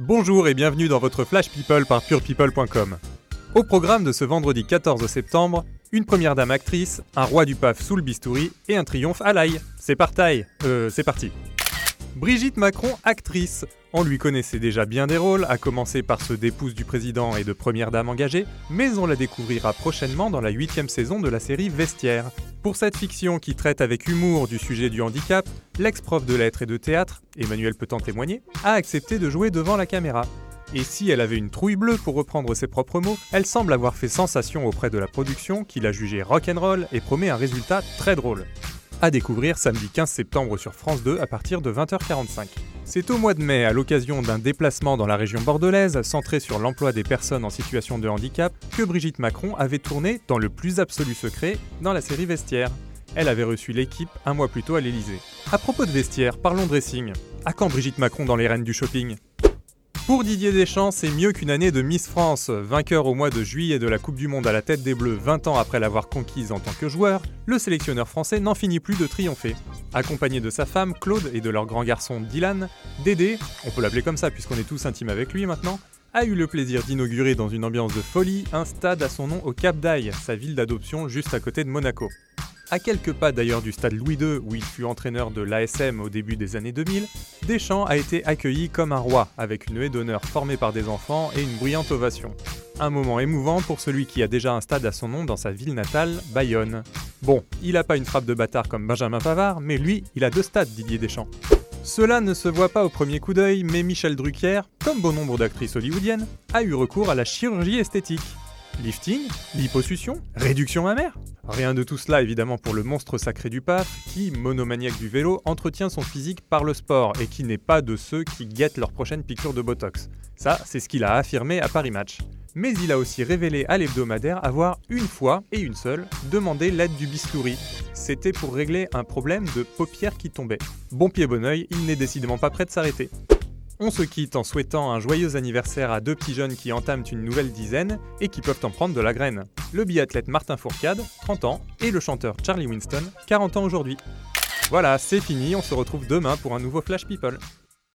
Bonjour et bienvenue dans votre Flash People par purepeople.com. Au programme de ce vendredi 14 septembre, une première dame actrice, un roi du paf sous le bistouri et un triomphe à l'ail. Euh, c'est parti. Brigitte Macron, actrice. On lui connaissait déjà bien des rôles, à commencer par ceux d'épouse du président et de première dame engagée, mais on la découvrira prochainement dans la huitième saison de la série Vestiaire. Pour cette fiction qui traite avec humour du sujet du handicap, l'ex-prof de lettres et de théâtre, Emmanuel peut en témoigner, a accepté de jouer devant la caméra. Et si elle avait une trouille bleue pour reprendre ses propres mots, elle semble avoir fait sensation auprès de la production qui l'a jugée rock'n'roll et promet un résultat très drôle à découvrir samedi 15 septembre sur France 2 à partir de 20h45. C'est au mois de mai, à l'occasion d'un déplacement dans la région bordelaise centré sur l'emploi des personnes en situation de handicap, que Brigitte Macron avait tourné dans le plus absolu secret dans la série Vestiaire. Elle avait reçu l'équipe un mois plus tôt à l'Elysée. À propos de Vestiaire, parlons dressing. À quand Brigitte Macron dans les rênes du shopping? Pour Didier Deschamps, c'est mieux qu'une année de Miss France. Vainqueur au mois de juillet de la Coupe du Monde à la tête des Bleus 20 ans après l'avoir conquise en tant que joueur, le sélectionneur français n'en finit plus de triompher. Accompagné de sa femme, Claude, et de leur grand garçon, Dylan, Dédé, on peut l'appeler comme ça puisqu'on est tous intimes avec lui maintenant, a eu le plaisir d'inaugurer dans une ambiance de folie un stade à son nom au Cap d'Aille, sa ville d'adoption juste à côté de Monaco. À quelques pas d'ailleurs du stade Louis II où il fut entraîneur de l'ASM au début des années 2000, Deschamps a été accueilli comme un roi, avec une haie d'honneur formée par des enfants et une bruyante ovation. Un moment émouvant pour celui qui a déjà un stade à son nom dans sa ville natale, Bayonne. Bon, il a pas une frappe de bâtard comme Benjamin Pavard, mais lui, il a deux stades, Didier Deschamps. Cela ne se voit pas au premier coup d'œil, mais Michel Drucker, comme bon nombre d'actrices hollywoodiennes, a eu recours à la chirurgie esthétique. Lifting, liposuction, réduction mammaire Rien de tout cela évidemment pour le monstre sacré du PAF qui, monomaniaque du vélo, entretient son physique par le sport et qui n'est pas de ceux qui guettent leur prochaine piqûre de Botox. Ça, c'est ce qu'il a affirmé à Paris Match. Mais il a aussi révélé à l'hebdomadaire avoir une fois, et une seule, demandé l'aide du bistouri. C'était pour régler un problème de paupières qui tombaient. Bon pied bon oeil, il n'est décidément pas prêt de s'arrêter. On se quitte en souhaitant un joyeux anniversaire à deux petits jeunes qui entament une nouvelle dizaine et qui peuvent en prendre de la graine. Le biathlète Martin Fourcade, 30 ans, et le chanteur Charlie Winston, 40 ans aujourd'hui. Voilà, c'est fini, on se retrouve demain pour un nouveau Flash People.